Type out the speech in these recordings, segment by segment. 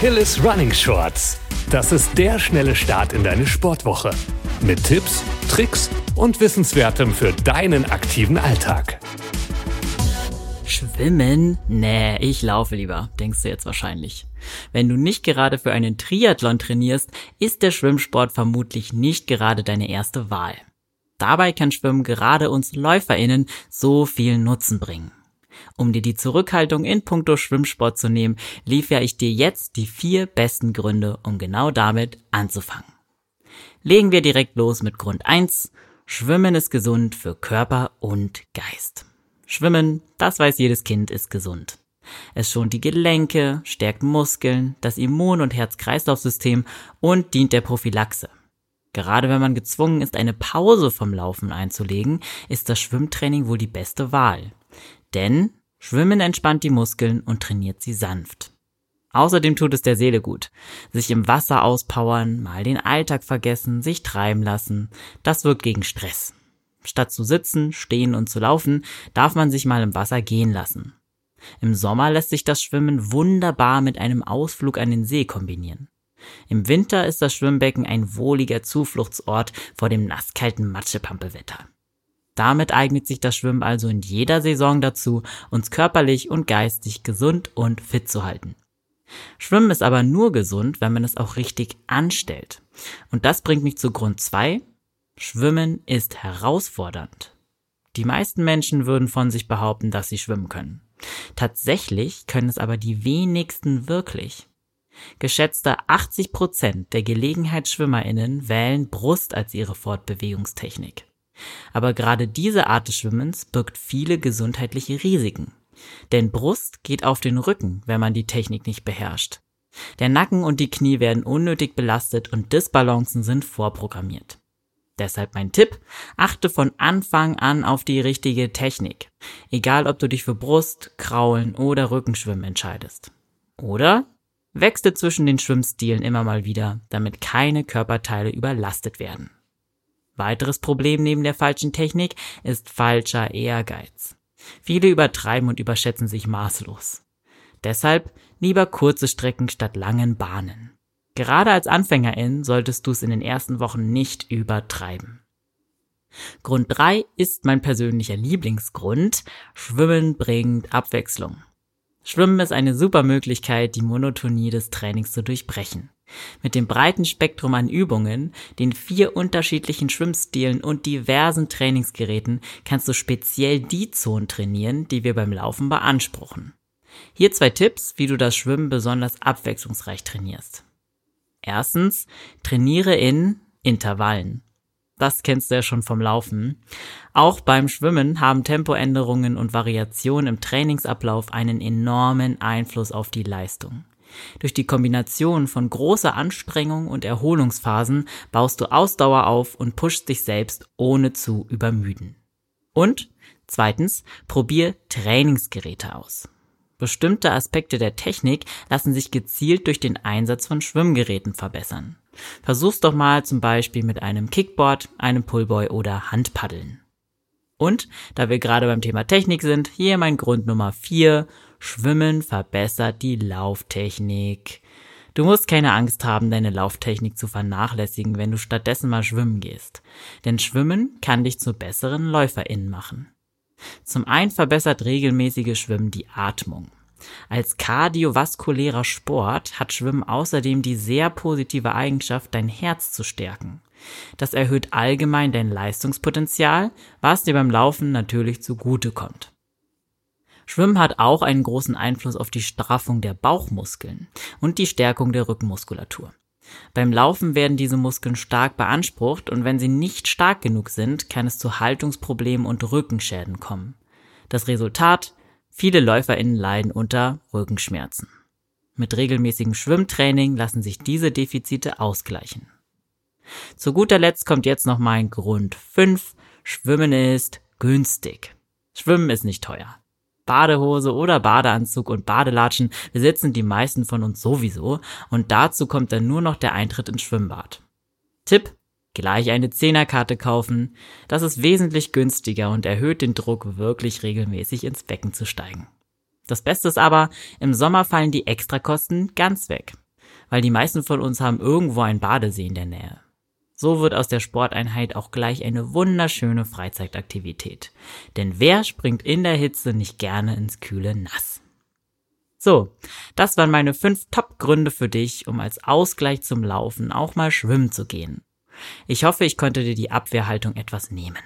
Achilles Running Shorts. Das ist der schnelle Start in deine Sportwoche. Mit Tipps, Tricks und Wissenswertem für deinen aktiven Alltag. Schwimmen? Nee, ich laufe lieber, denkst du jetzt wahrscheinlich. Wenn du nicht gerade für einen Triathlon trainierst, ist der Schwimmsport vermutlich nicht gerade deine erste Wahl. Dabei kann Schwimmen gerade uns LäuferInnen so viel Nutzen bringen. Um dir die Zurückhaltung in puncto Schwimmsport zu nehmen, liefere ich dir jetzt die vier besten Gründe, um genau damit anzufangen. Legen wir direkt los mit Grund 1. Schwimmen ist gesund für Körper und Geist. Schwimmen, das weiß jedes Kind, ist gesund. Es schont die Gelenke, stärkt Muskeln, das Immun- und Herz-Kreislauf-System und dient der Prophylaxe. Gerade wenn man gezwungen ist, eine Pause vom Laufen einzulegen, ist das Schwimmtraining wohl die beste Wahl. Denn Schwimmen entspannt die Muskeln und trainiert sie sanft. Außerdem tut es der Seele gut. Sich im Wasser auspowern, mal den Alltag vergessen, sich treiben lassen, das wirkt gegen Stress. Statt zu sitzen, stehen und zu laufen, darf man sich mal im Wasser gehen lassen. Im Sommer lässt sich das Schwimmen wunderbar mit einem Ausflug an den See kombinieren. Im Winter ist das Schwimmbecken ein wohliger Zufluchtsort vor dem nasskalten Matschepampewetter. Damit eignet sich das Schwimmen also in jeder Saison dazu, uns körperlich und geistig gesund und fit zu halten. Schwimmen ist aber nur gesund, wenn man es auch richtig anstellt. Und das bringt mich zu Grund 2. Schwimmen ist herausfordernd. Die meisten Menschen würden von sich behaupten, dass sie schwimmen können. Tatsächlich können es aber die wenigsten wirklich. Geschätzte 80 Prozent der GelegenheitsschwimmerInnen wählen Brust als ihre Fortbewegungstechnik. Aber gerade diese Art des Schwimmens birgt viele gesundheitliche Risiken. Denn Brust geht auf den Rücken, wenn man die Technik nicht beherrscht. Der Nacken und die Knie werden unnötig belastet und Disbalancen sind vorprogrammiert. Deshalb mein Tipp, achte von Anfang an auf die richtige Technik. Egal ob du dich für Brust, Kraulen oder Rückenschwimmen entscheidest. Oder wechsle zwischen den Schwimmstilen immer mal wieder, damit keine Körperteile überlastet werden. Weiteres Problem neben der falschen Technik ist falscher Ehrgeiz. Viele übertreiben und überschätzen sich maßlos. Deshalb lieber kurze Strecken statt langen Bahnen. Gerade als Anfängerin solltest du es in den ersten Wochen nicht übertreiben. Grund 3 ist mein persönlicher Lieblingsgrund. Schwimmen bringt Abwechslung. Schwimmen ist eine super Möglichkeit, die Monotonie des Trainings zu durchbrechen. Mit dem breiten Spektrum an Übungen, den vier unterschiedlichen Schwimmstilen und diversen Trainingsgeräten kannst du speziell die Zonen trainieren, die wir beim Laufen beanspruchen. Hier zwei Tipps, wie du das Schwimmen besonders abwechslungsreich trainierst. Erstens, trainiere in Intervallen. Das kennst du ja schon vom Laufen. Auch beim Schwimmen haben Tempoänderungen und Variationen im Trainingsablauf einen enormen Einfluss auf die Leistung. Durch die Kombination von großer Anstrengung und Erholungsphasen baust du Ausdauer auf und pushst dich selbst ohne zu übermüden. Und zweitens, probier Trainingsgeräte aus. Bestimmte Aspekte der Technik lassen sich gezielt durch den Einsatz von Schwimmgeräten verbessern. Versuch's doch mal zum Beispiel mit einem Kickboard, einem Pullboy oder Handpaddeln. Und, da wir gerade beim Thema Technik sind, hier mein Grund Nummer 4, Schwimmen verbessert die Lauftechnik. Du musst keine Angst haben, deine Lauftechnik zu vernachlässigen, wenn du stattdessen mal schwimmen gehst. Denn Schwimmen kann dich zu besseren LäuferInnen machen. Zum einen verbessert regelmäßiges Schwimmen die Atmung. Als kardiovaskulärer Sport hat Schwimmen außerdem die sehr positive Eigenschaft, dein Herz zu stärken. Das erhöht allgemein dein Leistungspotenzial, was dir beim Laufen natürlich zugute kommt. Schwimmen hat auch einen großen Einfluss auf die Straffung der Bauchmuskeln und die Stärkung der Rückenmuskulatur. Beim Laufen werden diese Muskeln stark beansprucht und wenn sie nicht stark genug sind, kann es zu Haltungsproblemen und Rückenschäden kommen. Das Resultat? Viele LäuferInnen leiden unter Rückenschmerzen. Mit regelmäßigem Schwimmtraining lassen sich diese Defizite ausgleichen. Zu guter Letzt kommt jetzt noch mein Grund 5. Schwimmen ist günstig. Schwimmen ist nicht teuer. Badehose oder Badeanzug und Badelatschen besitzen die meisten von uns sowieso und dazu kommt dann nur noch der Eintritt ins Schwimmbad. Tipp, gleich eine Zehnerkarte kaufen. Das ist wesentlich günstiger und erhöht den Druck, wirklich regelmäßig ins Becken zu steigen. Das Beste ist aber, im Sommer fallen die Extrakosten ganz weg. weil die meisten von uns haben irgendwo ein Badesee in der Nähe. So wird aus der Sporteinheit auch gleich eine wunderschöne Freizeitaktivität. Denn wer springt in der Hitze nicht gerne ins kühle Nass? So, das waren meine fünf Top-Gründe für dich, um als Ausgleich zum Laufen auch mal schwimmen zu gehen. Ich hoffe, ich konnte dir die Abwehrhaltung etwas nehmen.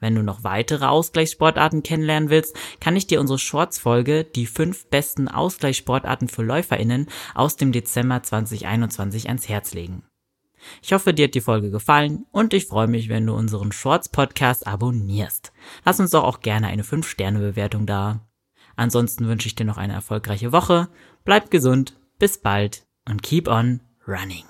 Wenn du noch weitere Ausgleichssportarten kennenlernen willst, kann ich dir unsere Shorts-Folge, die fünf besten Ausgleichssportarten für LäuferInnen aus dem Dezember 2021 ans Herz legen. Ich hoffe, dir hat die Folge gefallen und ich freue mich, wenn du unseren Shorts Podcast abonnierst. Lass uns doch auch gerne eine 5-Sterne-Bewertung da. Ansonsten wünsche ich dir noch eine erfolgreiche Woche. Bleib gesund, bis bald und keep on running.